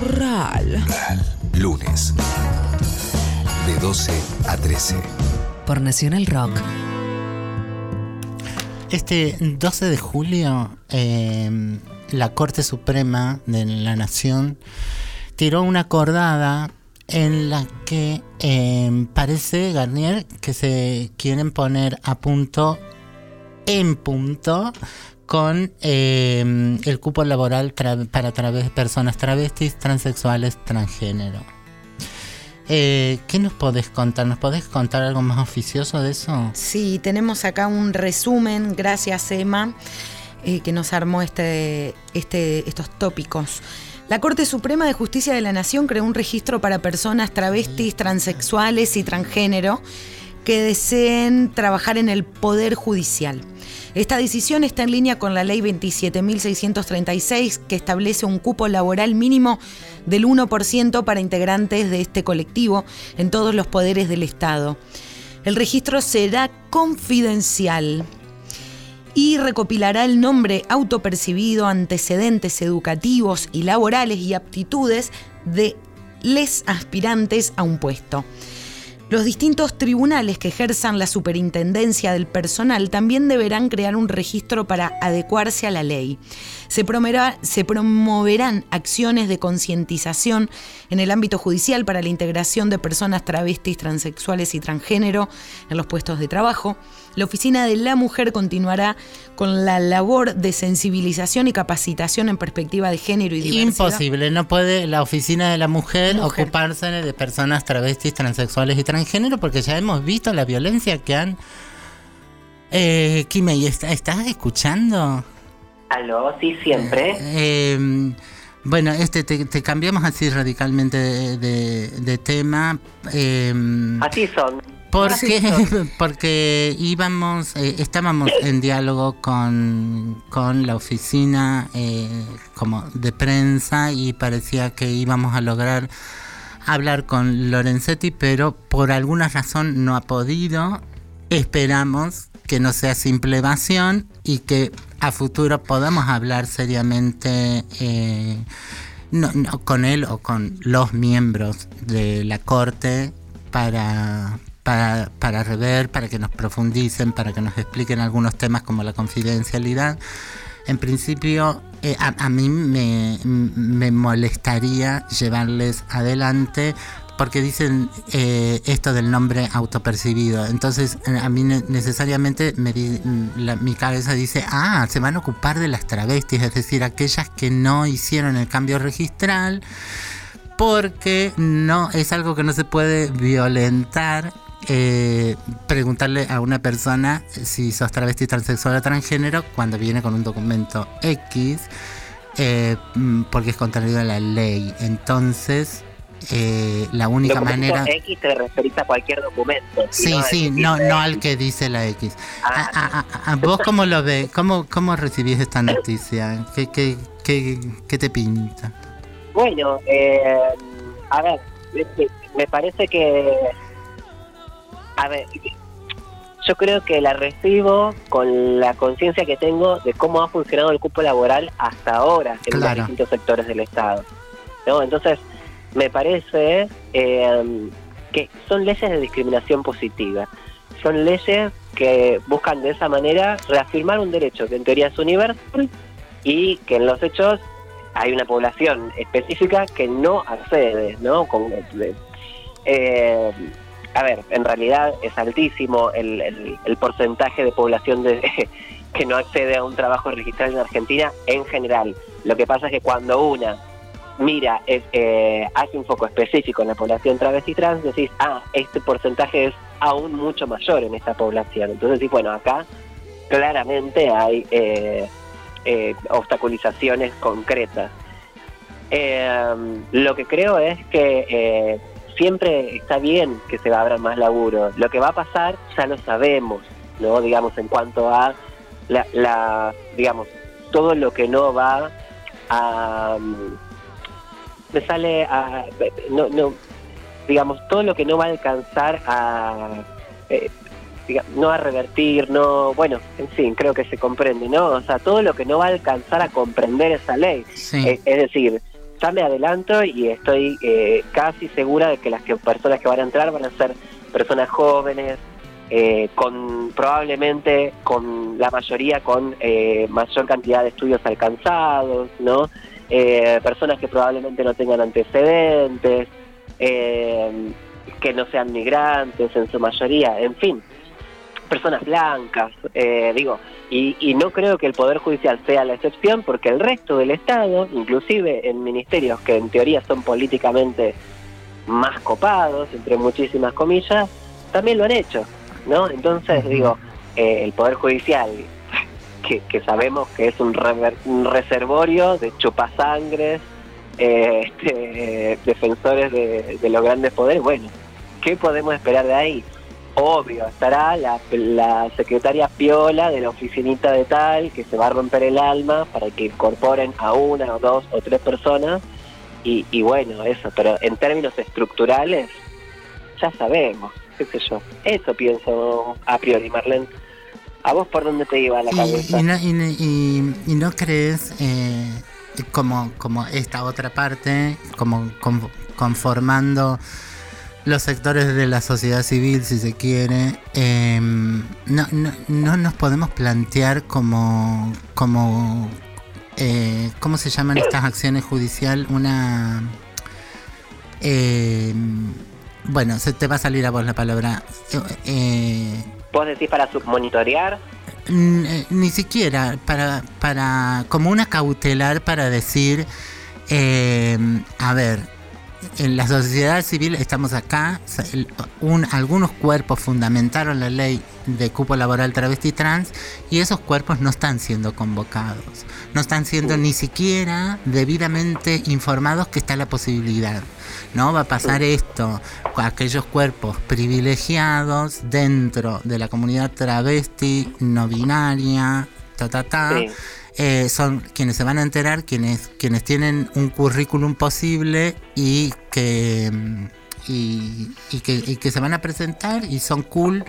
Speaker 9: Corral. Lunes. De 12 a 13.
Speaker 10: Por Nacional Rock.
Speaker 3: Este 12 de julio, em, la Corte Suprema de la Nación tiró una acordada en la que em, parece, Garnier, que se quieren poner a punto, en punto, con em, el cupo laboral para personas travestis, transexuales, transgénero. Eh, ¿Qué nos podés contar? ¿Nos podés contar algo más oficioso de eso?
Speaker 4: Sí, tenemos acá un resumen, gracias Emma, eh, que nos armó este, este, estos tópicos. La Corte Suprema de Justicia de la Nación creó un registro para personas travestis, transexuales y transgénero que deseen trabajar en el Poder Judicial. Esta decisión está en línea con la Ley 27.636 que establece un cupo laboral mínimo del 1% para integrantes de este colectivo en todos los poderes del Estado. El registro será confidencial y recopilará el nombre autopercibido, antecedentes educativos y laborales y aptitudes de les aspirantes a un puesto. Los distintos tribunales que ejerzan la superintendencia del personal también deberán crear un registro para adecuarse a la ley. Se, promoverá- se promoverán acciones de concientización en el ámbito judicial para la integración de personas travestis, transexuales y transgénero en los puestos de trabajo. La Oficina de la Mujer continuará con la labor de sensibilización y capacitación en perspectiva de género y diversidad.
Speaker 3: Imposible, no puede la oficina de la mujer,
Speaker 4: Mujer.
Speaker 3: ocuparse de personas travestis, transexuales y transgénero porque ya hemos visto la violencia que han... Eh, Kimei, ¿est- ¿estás escuchando?
Speaker 7: Aló, sí, siempre.
Speaker 3: Eh, bueno, este te, te cambiamos así radicalmente de, de- de tema. eh,
Speaker 7: Así son.
Speaker 3: porque, *laughs* porque íbamos, eh, estábamos en diálogo con, con la oficina eh, como de prensa y parecía que íbamos a lograr hablar con Lorenzetti, pero por alguna razón no ha podido. Esperamos que no sea simple evasión y que a futuro podamos hablar seriamente eh, no, no, con él o con los miembros de la corte para, para, para rever, para que nos profundicen, para que nos expliquen algunos temas como la confidencialidad. En principio, eh, a, a mí me, me molestaría llevarles adelante porque dicen eh, esto del nombre autopercibido. Entonces, eh, a mí ne- necesariamente mi cabeza dice, ah, se van a ocupar de las travestis, es decir, aquellas que no hicieron el cambio registral, porque no es algo que no se puede violentar. eh, preguntarle a una persona si sos travesti, transexual o transgénero cuando viene con un documento X, eh, mm, porque es contrario a la ley. Entonces, eh, la única
Speaker 7: Documento
Speaker 3: manera.
Speaker 7: X te referís a cualquier documento.
Speaker 3: Sí, sí, no, no al que dice la X.
Speaker 7: Ah,
Speaker 3: ¿Vos cómo lo ves? *laughs* ¿Cómo, cómo recibís esta noticia? ¿Qué, qué, qué, qué te pinta?
Speaker 7: Bueno, eh, a ver, este, me parece que... A ver, yo creo que la recibo con la conciencia que tengo de cómo ha funcionado el cupo laboral hasta ahora en
Speaker 3: Claro.
Speaker 7: los distintos sectores del Estado. ¿no? Entonces, me parece eh, que son leyes de discriminación positiva. Son leyes que buscan de esa manera reafirmar un derecho que en teoría es universal y que en los hechos hay una población específica que no accede, ¿no? Con, eh, a ver, en realidad es altísimo el, el- porcentaje de población de, *laughs* que no accede a un trabajo registrado en Argentina en general. Lo que pasa es que cuando una mira, es, eh, hace un foco específico en la población travesti trans, decís, ah, este porcentaje es aún mucho mayor en esta población. Entonces, sí, bueno, acá claramente hay eh, eh, obstaculizaciones concretas. Eh, lo que creo es que eh, siempre está bien que se abra más laburo. Lo que va a pasar ya lo sabemos, ¿no? Digamos, en cuanto a la, la digamos, todo lo que no va a... mm, me sale a... No, no, digamos, todo lo que no va a alcanzar a... eh, no a revertir, no, bueno, en fin, creo que se comprende, ¿no? O sea, todo lo que no va a alcanzar a comprender esa ley.
Speaker 3: Sí.
Speaker 7: Eh, es decir, ya me adelanto y estoy eh, casi segura de que las que, personas que van a entrar van a ser personas jóvenes, eh, con probablemente con la mayoría con eh, mayor cantidad de estudios alcanzados, ¿no? Eh, personas que probablemente no tengan antecedentes, eh, que no sean migrantes en su mayoría, en fin, personas blancas, eh, digo, y, y no creo que el Poder Judicial sea la excepción porque el resto del Estado, inclusive en ministerios que en teoría son políticamente más copados, entre muchísimas comillas, también lo han hecho, ¿no? Entonces, digo, eh, el Poder Judicial, que, sabemos que es un, rever- un reservorio de chupasangres, eh, *laughs* este, defensores de, de los grandes poderes, bueno, ¿qué podemos esperar de ahí? Obvio, estará la, la secretaria Piola de la oficinita de tal que se va a romper el alma para que incorporen a una o dos o tres personas y, y bueno, eso, pero en términos estructurales ya sabemos, qué sé yo. Eso pienso a priori, Marlene. ¿A vos por dónde te iba la
Speaker 3: Y,
Speaker 7: cabeza?
Speaker 3: y no, y, no- y- y no crees, eh, como, como esta otra parte, como con- conformando los sectores de la sociedad civil, si se quiere, eh, no, no, no nos podemos plantear como, como eh, ¿cómo se llaman estas *coughs* acciones judicial? Una... eh, bueno, se te va a salir a vos la palabra. Eh, eh,
Speaker 7: ¿Vos decís para submonitorear?
Speaker 3: Mm, eh, ni siquiera para para como una cautelar para decir eh, a ver en la sociedad civil estamos acá el- un- algunos cuerpos fundamentaron la ley de cupo laboral travesti trans y esos cuerpos no están siendo convocados no están siendo ni siquiera debidamente informados que está la posibilidad no va a pasar esto aquellos cuerpos privilegiados dentro de la comunidad travesti no binaria ta ta ta
Speaker 7: Sí.
Speaker 3: Eh, son quienes se van a enterar, quienes, quienes tienen un currículum posible y que, mm, y, que, y que se van a presentar y son cool.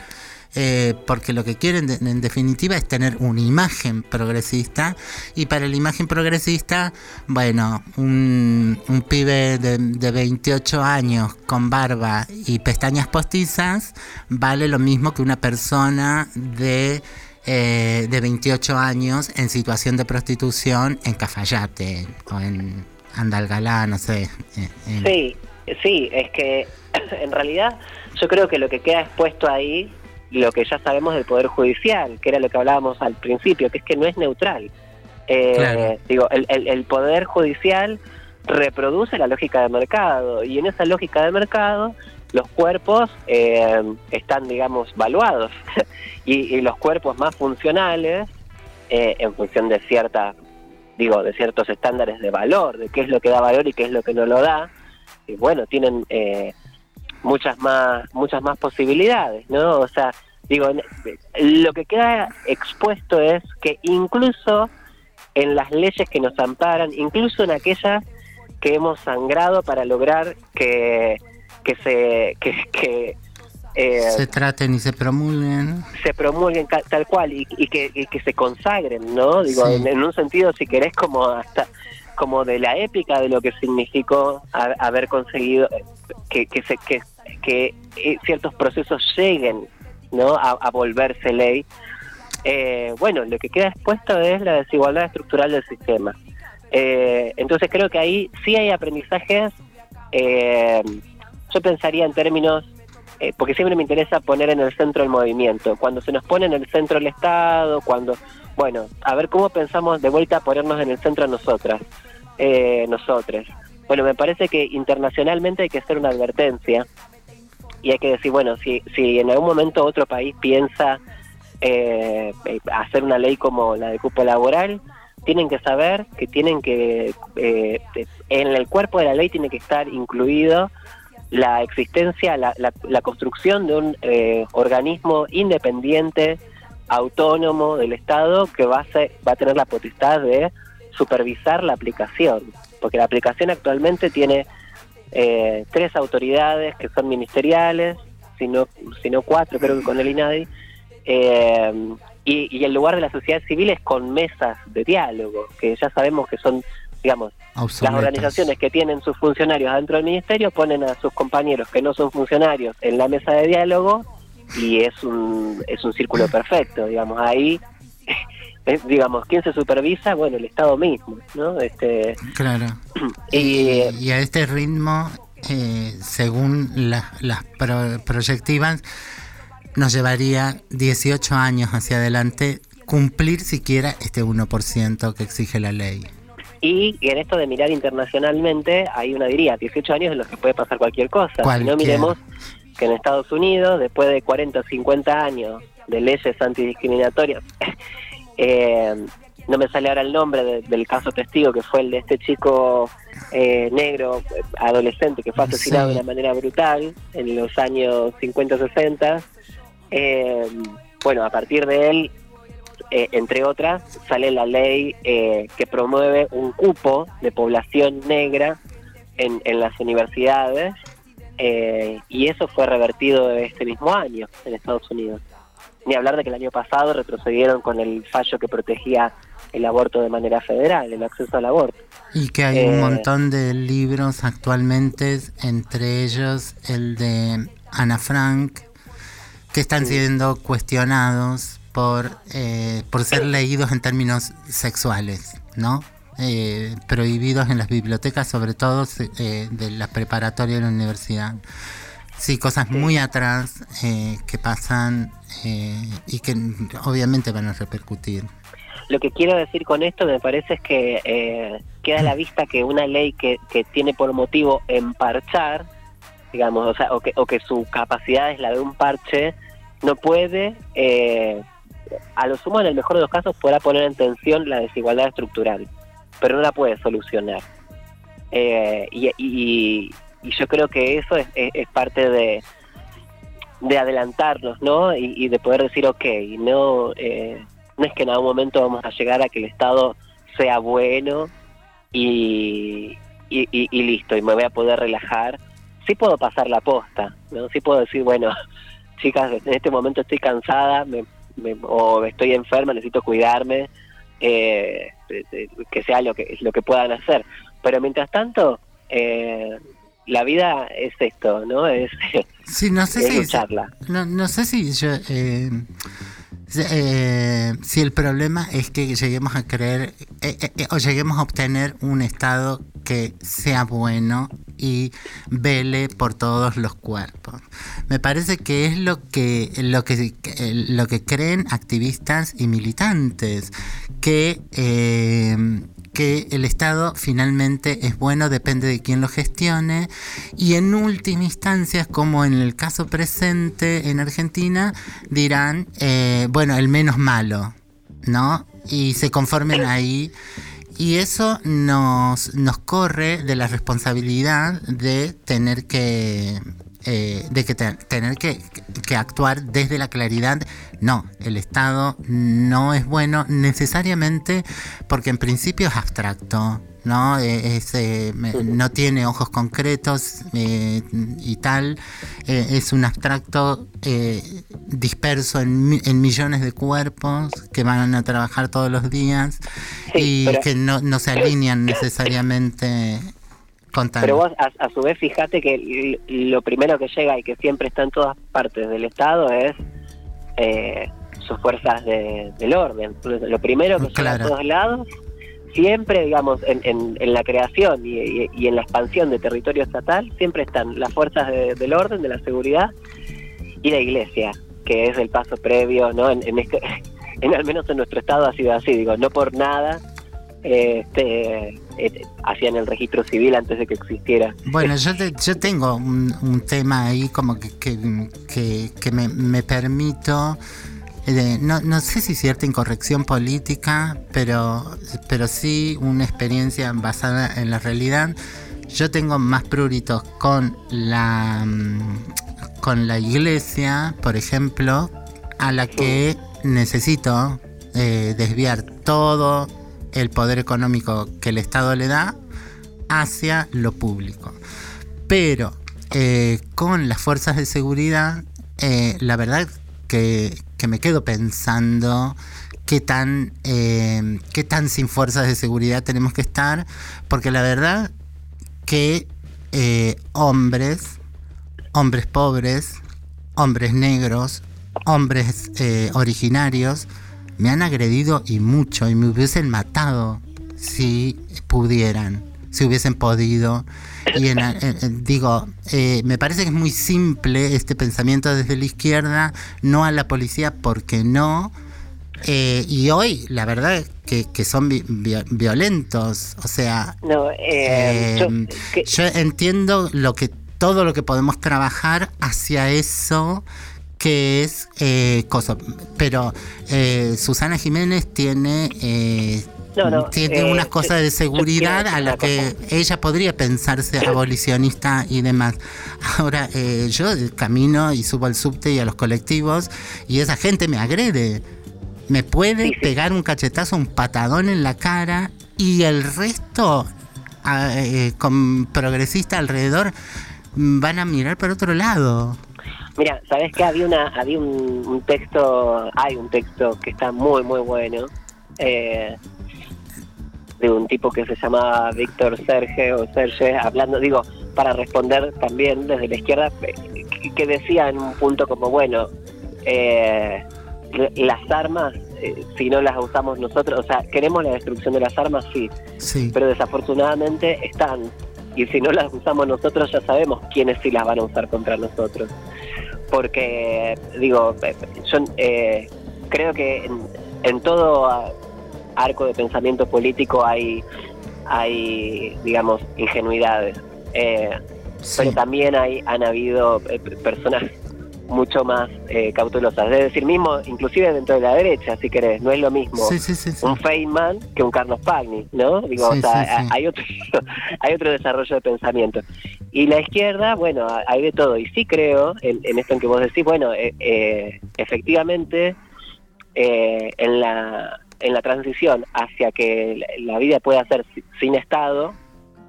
Speaker 3: eh, porque lo que quieren en definitiva es tener una imagen progresista y para la imagen progresista, bueno, un, un pibe de, de 28 años con barba y pestañas postizas vale lo mismo que una persona de eh, de 28 años en situación de prostitución en Cafayate o en Andalgalá, no sé. eh, en-
Speaker 7: Sí, sí, es que *clears throat* en realidad yo creo que lo que queda expuesto ahí, lo que ya sabemos del Poder Judicial, que era lo que hablábamos al principio, que es que no es neutral. Eh,
Speaker 3: Claro.
Speaker 7: Digo, el, el- el Poder Judicial reproduce la lógica de mercado y en esa lógica de mercado los cuerpos eh, están, digamos, valuados *laughs* y, y los cuerpos más funcionales, eh, en función de cierta, digo, de ciertos estándares de valor, de qué es lo que da valor y qué es lo que no lo da, y bueno, tienen eh, muchas más muchas más posibilidades, ¿no? O sea, digo, lo que queda expuesto es que incluso en las leyes que nos amparan, incluso en aquellas que hemos sangrado para lograr que que se que, que, eh,
Speaker 3: se traten y se promulguen.
Speaker 7: se promulguen tal cual y, y que, y que se consagren, ¿no? Digo,
Speaker 3: Sí.
Speaker 7: en, en un sentido, si querés, como hasta como de la épica de lo que significó ha- haber conseguido eh, que, que, se, que, que eh, ciertos procesos lleguen, ¿no? A, a volverse ley. Eh, bueno, lo que queda expuesto es la desigualdad estructural del sistema. Eh, entonces creo que ahí sí hay aprendizajes. eh, yo pensaría en términos eh, porque siempre me interesa poner en el centro el movimiento. Cuando se nos pone en el centro el Estado, cuando, bueno, a ver cómo pensamos de vuelta a ponernos en el centro nosotras, eh, nosotros. Bueno, me parece que internacionalmente hay que hacer una advertencia y hay que decir, bueno, si, si en algún momento otro país piensa eh, eh, hacer una ley como la de cupo laboral, tienen que saber que tienen que, eh, en el cuerpo de la ley tiene que estar incluido la existencia, la, la, construcción de un eh, organismo independiente, autónomo del Estado que va a, ser- va a tener la potestad de supervisar la aplicación, porque la aplicación actualmente tiene eh, tres autoridades que son ministeriales, sino, sino cuatro, creo que con el INADI, eh, y, y el lugar de la sociedad civil es con mesas de diálogo, que ya sabemos que son, digamos, las organizaciones que tienen sus funcionarios dentro del ministerio ponen a sus compañeros que no son funcionarios en la mesa de diálogo y es un, es un círculo perfecto, digamos, ahí, *laughs* eh, digamos, ¿quién se supervisa? Bueno, el Estado mismo, ¿no? Este,
Speaker 3: Claro. *clears throat*
Speaker 7: y,
Speaker 3: Y a este ritmo, eh, según la- las pro- proyectivas, nos llevaría 18 años hacia adelante cumplir siquiera este 1% que exige la ley.
Speaker 7: Y en esto de mirar internacionalmente, hay una diría, 18 años en los que puede pasar cualquier cosa. Si no miremos que en Estados Unidos, después de 40 o 50 años de leyes antidiscriminatorias, *laughs* eh, no me sale ahora el nombre de- del caso testigo, que fue el de este chico eh, negro, adolescente, que fue asesinado
Speaker 3: Sí.
Speaker 7: de una manera brutal en los años 50-60. Eh, bueno, a partir de él, eh, entre otras, sale la ley eh, que promueve un cupo de población negra en, en las universidades eh, y eso fue revertido este mismo año en Estados Unidos. Ni hablar de que el año pasado retrocedieron con el fallo que protegía el aborto de manera federal, el acceso al aborto.
Speaker 3: Y que hay un
Speaker 7: Eh,
Speaker 3: montón de libros actualmente, entre ellos el de Ana Frank, que están siendo cuestionados por, eh, por ser leídos en términos sexuales, ¿no? Eh, prohibidos en las bibliotecas, sobre todo eh, de la preparatoria de la universidad. Sí, cosas muy atrás eh, que pasan eh, y que obviamente van a repercutir.
Speaker 7: Lo que quiero decir con esto me parece es que eh, queda a la vista que una ley que, que tiene por motivo emparchar, digamos, o, sea, o, que, o que su capacidad es la de un parche, no puede, eh, a lo sumo en el mejor de los casos, podrá poner en tensión la desigualdad estructural, pero no la puede solucionar. Eh, y, y- yo creo que eso es, es- parte de, de adelantarnos, ¿no? Y, de poder decir, ok, no, eh, no es que en algún momento vamos a llegar a que el Estado sea bueno y, y, y- y listo, y me voy a poder relajar. Sí puedo pasar la posta, ¿no? Sí puedo decir, bueno, *laughs* chicas, en este momento estoy cansada me- me- o estoy enferma, necesito cuidarme, eh, de- que sea lo que, lo que puedan hacer. Pero mientras tanto, eh, la vida es esto, ¿no? Es,
Speaker 3: Sí, no sé *laughs*
Speaker 7: es
Speaker 3: si...
Speaker 7: lucharla.
Speaker 3: No, no sé si yo... eh, eh, si el problema es que lleguemos a creer eh, eh, eh, o lleguemos a obtener un estado que sea bueno y vele por todos los cuerpos. Me parece que es lo que lo que lo que creen activistas y militantes que eh, que el Estado finalmente es bueno, depende de quién lo gestione, y en última instancia, como en el caso presente en Argentina, dirán, eh, bueno, el menos malo, ¿no? Y se conformen ahí. Y eso nos, nos corre de la responsabilidad de tener que eh, de que te- tener que, que actuar desde la claridad. No, el Estado no es bueno necesariamente porque en principio es abstracto. ¿no? Eh, es, eh, no tiene ojos concretos eh, y tal, Eh, es un abstracto disperso en, en millones de cuerpos que van a trabajar todos los días
Speaker 7: Sí,
Speaker 3: y
Speaker 7: pero-
Speaker 3: que no, no se alinean necesariamente
Speaker 7: Pero vos, a, a su vez, fíjate que lo primero que llega y que siempre está en todas partes del Estado es eh, sus fuerzas de- del orden. Lo primero que llega
Speaker 3: Claro.
Speaker 7: a todos lados, siempre, digamos, en, en- en la creación y, y- y en la expansión de territorio estatal, siempre están las fuerzas de- del orden, de la seguridad y la iglesia, que es el paso previo, ¿no? En, en este, *laughs* en, al menos en nuestro Estado ha sido así, digo, no por nada. Este, eh, hacían el registro civil antes de que existiera
Speaker 3: Bueno, yo, te- yo tengo un, un tema ahí como que, que, que- que me, me permito, eh, no, no sé si cierta incorrección política, pero, pero sí una experiencia basada en la realidad. Yo tengo más pruritos con la, mm, con la iglesia, por ejemplo, a la que necesito eh, desviar todo el poder económico que el Estado le da hacia lo público. Pero eh, con las fuerzas de seguridad, eh, la verdad que, que me quedo pensando qué tan, eh, qué tan sin fuerzas de seguridad tenemos que estar, porque la verdad que hombres, hombres pobres, hombres negros, hombres originarios, me han agredido y mucho y me hubiesen matado si pudieran, si hubiesen podido. Y en, en- en- digo, eh, me parece que es muy simple este pensamiento desde la izquierda, no a la policía porque no. Eh, y hoy, la verdad que, que son vi- vi- violentos. O sea,
Speaker 7: No, eh, yo-
Speaker 3: eh,
Speaker 7: que-
Speaker 3: yo entiendo lo que todo lo que podemos trabajar hacia eso que es eh, cosa pero eh, Susana Jiménez tiene eh,
Speaker 7: No, no,
Speaker 3: tiene
Speaker 7: eh,
Speaker 3: unas cosas de seguridad a las que ella podría pensarse abolicionista y demás. Ahora, eh, yo camino y subo al subte y a los colectivos y esa gente me agrede. Me puede
Speaker 7: Sí, sí.
Speaker 3: pegar un cachetazo, un patadón en la cara y el resto, ah, eh, con progresista alrededor, mm, van a mirar por otro lado.
Speaker 7: Mira, ¿sabes qué? Había, una, había un, un texto, hay un texto que está muy, muy bueno, eh, de un tipo que se llamaba Víctor Serge o Serge, hablando, digo, para responder también desde la izquierda, eh, que, que decía en un punto como, bueno, eh, las armas, eh, si no las usamos nosotros, o sea, queremos la destrucción de las armas, sí,
Speaker 3: Sí,
Speaker 7: pero desafortunadamente están. Y si no las usamos nosotros, ya sabemos quiénes sí las van a usar contra nosotros. Porque, digo, eh, yo eh, creo que en, en todo ah, arco de pensamiento político hay, hay digamos, ingenuidades. Eh,
Speaker 3: sí.
Speaker 7: pero también hay han habido eh, personas mucho más eh, cautelosas. Es decir, mismo, inclusive dentro de la derecha, si querés, no es lo mismo
Speaker 3: Sí, sí, sí,
Speaker 7: un Feynman que un Carlos Pagni, ¿no? Digo,
Speaker 3: Sí,
Speaker 7: o sea,
Speaker 3: sí, sí.
Speaker 7: hay otro *laughs* hay otro desarrollo de pensamiento. Y la izquierda, bueno, hay de todo. Y sí creo en, en esto en que vos decís, bueno, eh, eh, efectivamente, eh, en la en la transición hacia que la- vida pueda ser si- sin Estado,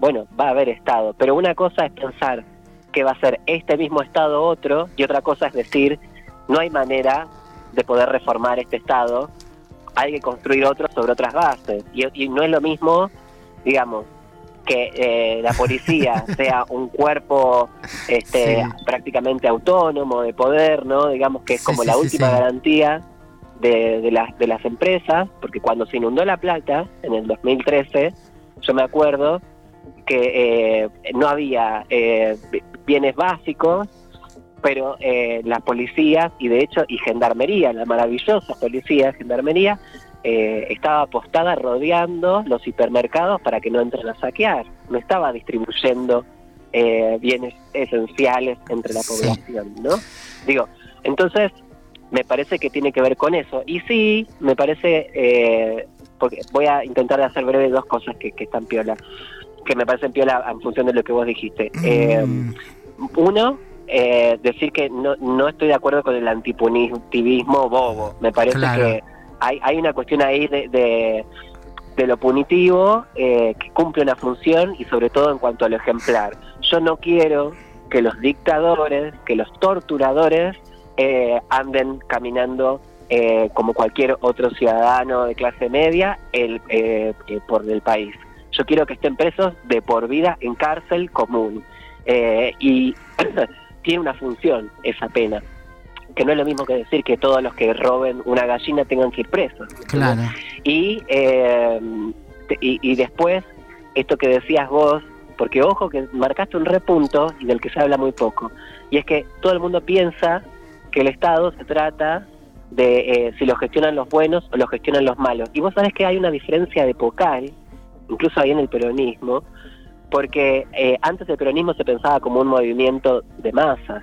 Speaker 7: bueno, va a haber Estado. Pero una cosa es pensar que va a ser este mismo Estado otro, y otra cosa es decir, no hay manera de poder reformar este Estado hay que construir otro sobre otras bases. Y, y no es lo mismo, digamos, que eh, la policía *laughs* sea un cuerpo este,
Speaker 3: Sí.
Speaker 7: prácticamente autónomo de poder, ¿no? Digamos que es como
Speaker 3: sí,
Speaker 7: la
Speaker 3: sí,
Speaker 7: última garantía de, de, las, de las empresas, porque cuando se inundó La Plata, en el 2013, yo me acuerdo que eh, no había eh, bienes básicos, pero eh, las policías y de hecho y gendarmería, la maravillosa policía gendarmería, eh, estaba apostada rodeando los hipermercados para que no entren a saquear, no estaba distribuyendo eh, bienes esenciales entre la
Speaker 3: Sí.
Speaker 7: población, ¿no? Digo, entonces me parece que tiene que ver con eso. Y sí, me parece, eh, porque voy a intentar hacer breve dos cosas que, que están piola, que me parecen piola en función de lo que vos dijiste. Eh,
Speaker 3: Mm,
Speaker 7: uno, eh, decir que no, no estoy de acuerdo con el antipunitivismo bobo. Me parece
Speaker 3: Claro.
Speaker 7: que hay, hay una cuestión ahí de, de, de lo punitivo eh, que cumple una función y sobre todo en cuanto a lo ejemplar. Yo no quiero que los dictadores, que los torturadores eh, anden caminando eh, como cualquier otro ciudadano de clase media el, eh, eh, por el país. Yo quiero que estén presos de por vida en cárcel común. Eh, y *clears throat* tiene una función esa pena, que no es lo mismo que decir que todos los que roben una gallina tengan que ir presos.
Speaker 3: claro.
Speaker 7: Y, eh, y, y después, esto que decías vos, porque ojo que marcaste un repunto y del que se habla muy poco, y es que todo el mundo piensa que el Estado se trata de eh, si lo gestionan los buenos o lo gestionan los malos. Y vos sabés que hay una diferencia de epocal, incluso ahí en el peronismo, porque eh, antes el peronismo se pensaba como un movimiento de masas,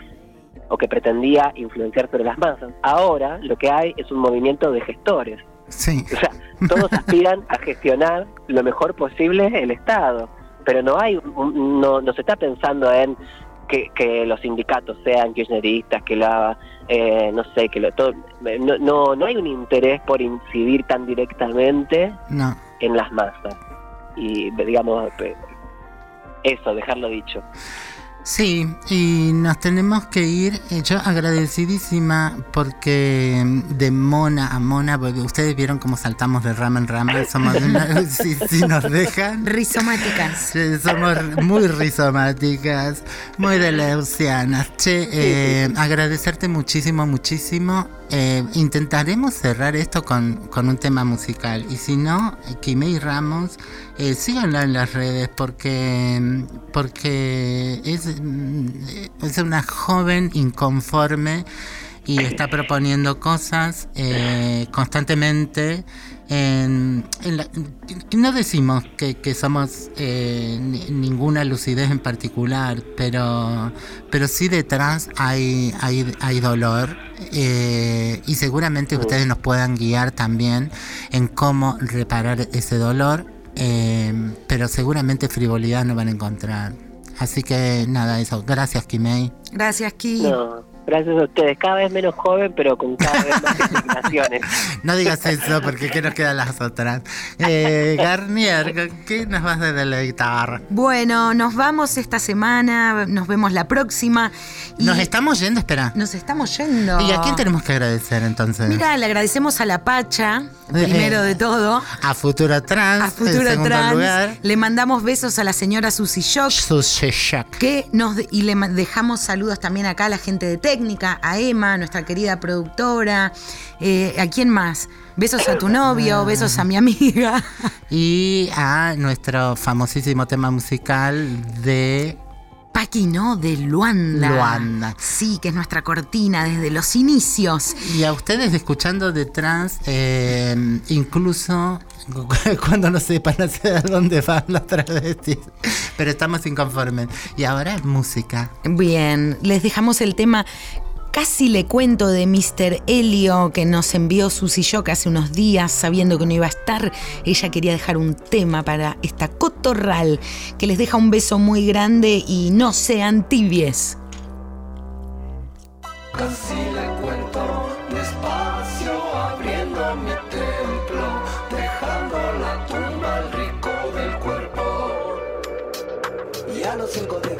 Speaker 7: o que pretendía influenciar sobre las masas. Ahora lo que hay es un movimiento de gestores.
Speaker 3: Sí.
Speaker 7: O sea, todos *laughs* aspiran a gestionar lo mejor posible el Estado, pero no hay, no, no se está pensando en que, que los sindicatos sean kirchneristas, que la, eh, no sé, que lo, todo, no, no, no hay un interés por incidir tan directamente
Speaker 3: No.
Speaker 7: en las masas. Y digamos, eso, dejarlo dicho.
Speaker 3: Sí, y nos tenemos que ir. Eh, Yo agradecidísima porque mm, de mona a mona, porque ustedes vieron cómo saltamos de rama en rama, somos una- *laughs* si, si nos dejan.
Speaker 4: Rizomáticas.
Speaker 3: Somos muy rizomáticas, muy deleucianas. *laughs* Che, eh, agradecerte muchísimo, muchísimo. Eh, intentaremos cerrar esto con, con un tema musical. Y si no, Kimei Ramos, eh, síganla en las redes porque, porque es, mm, es una joven inconforme y está proponiendo cosas eh, constantemente. En, en la- no decimos que, que somos eh, ni- ninguna lucidez en particular, pero, pero sí detrás hay, hay, hay dolor eh, y seguramente ustedes nos puedan guiar también en cómo reparar ese dolor, eh, pero seguramente frivolidad no van a encontrar. Así que nada, eso. Gracias, Kimei.
Speaker 4: Gracias, Ki.
Speaker 7: No, gracias a ustedes. Cada vez menos joven, pero con cada vez más *laughs* designaciones.
Speaker 3: No digas eso porque ¿qué nos quedan las otras? Eh, *laughs* Garnier, ¿qué nos vas a deleitar?
Speaker 4: Bueno, nos vamos esta semana, nos vemos la próxima. y
Speaker 3: Nos estamos yendo, espera.
Speaker 4: nos estamos yendo.
Speaker 3: ¿Y a quién tenemos que agradecer entonces?
Speaker 4: Mira, le agradecemos a la Pacha,
Speaker 3: Eh,
Speaker 4: primero
Speaker 3: eh.
Speaker 4: de todo.
Speaker 3: a Futuro Trans,
Speaker 4: A Futuro
Speaker 3: en
Speaker 4: Trans.
Speaker 3: lugar.
Speaker 4: Le mandamos besos a la señora Susi Shock.
Speaker 3: Sushi Shack.
Speaker 4: Que nos, y le dejamos saludos también acá a la gente de técnica, a Emma, nuestra querida productora. eh, ¿A quién más? Besos a tu novio, besos a mi amiga. *laughs*
Speaker 3: Y a nuestro famosísimo tema musical de
Speaker 4: Paquino de Luanda.
Speaker 3: Luanda.
Speaker 4: Sí, que es nuestra cortina desde los inicios.
Speaker 3: Y a ustedes escuchando detrás, eh, incluso *laughs* cuando no sepan *laughs* hacia dónde van las travestis. Pero estamos inconformes. Y ahora música.
Speaker 4: Bien, les dejamos el tema Casi le cuento de Mr. Helio que nos envió Susy Shock hace unos días sabiendo que no iba a estar. Ella quería dejar un tema para esta cotorral que les deja un beso muy grande y no sean tibies.
Speaker 5: Casi le cuento 5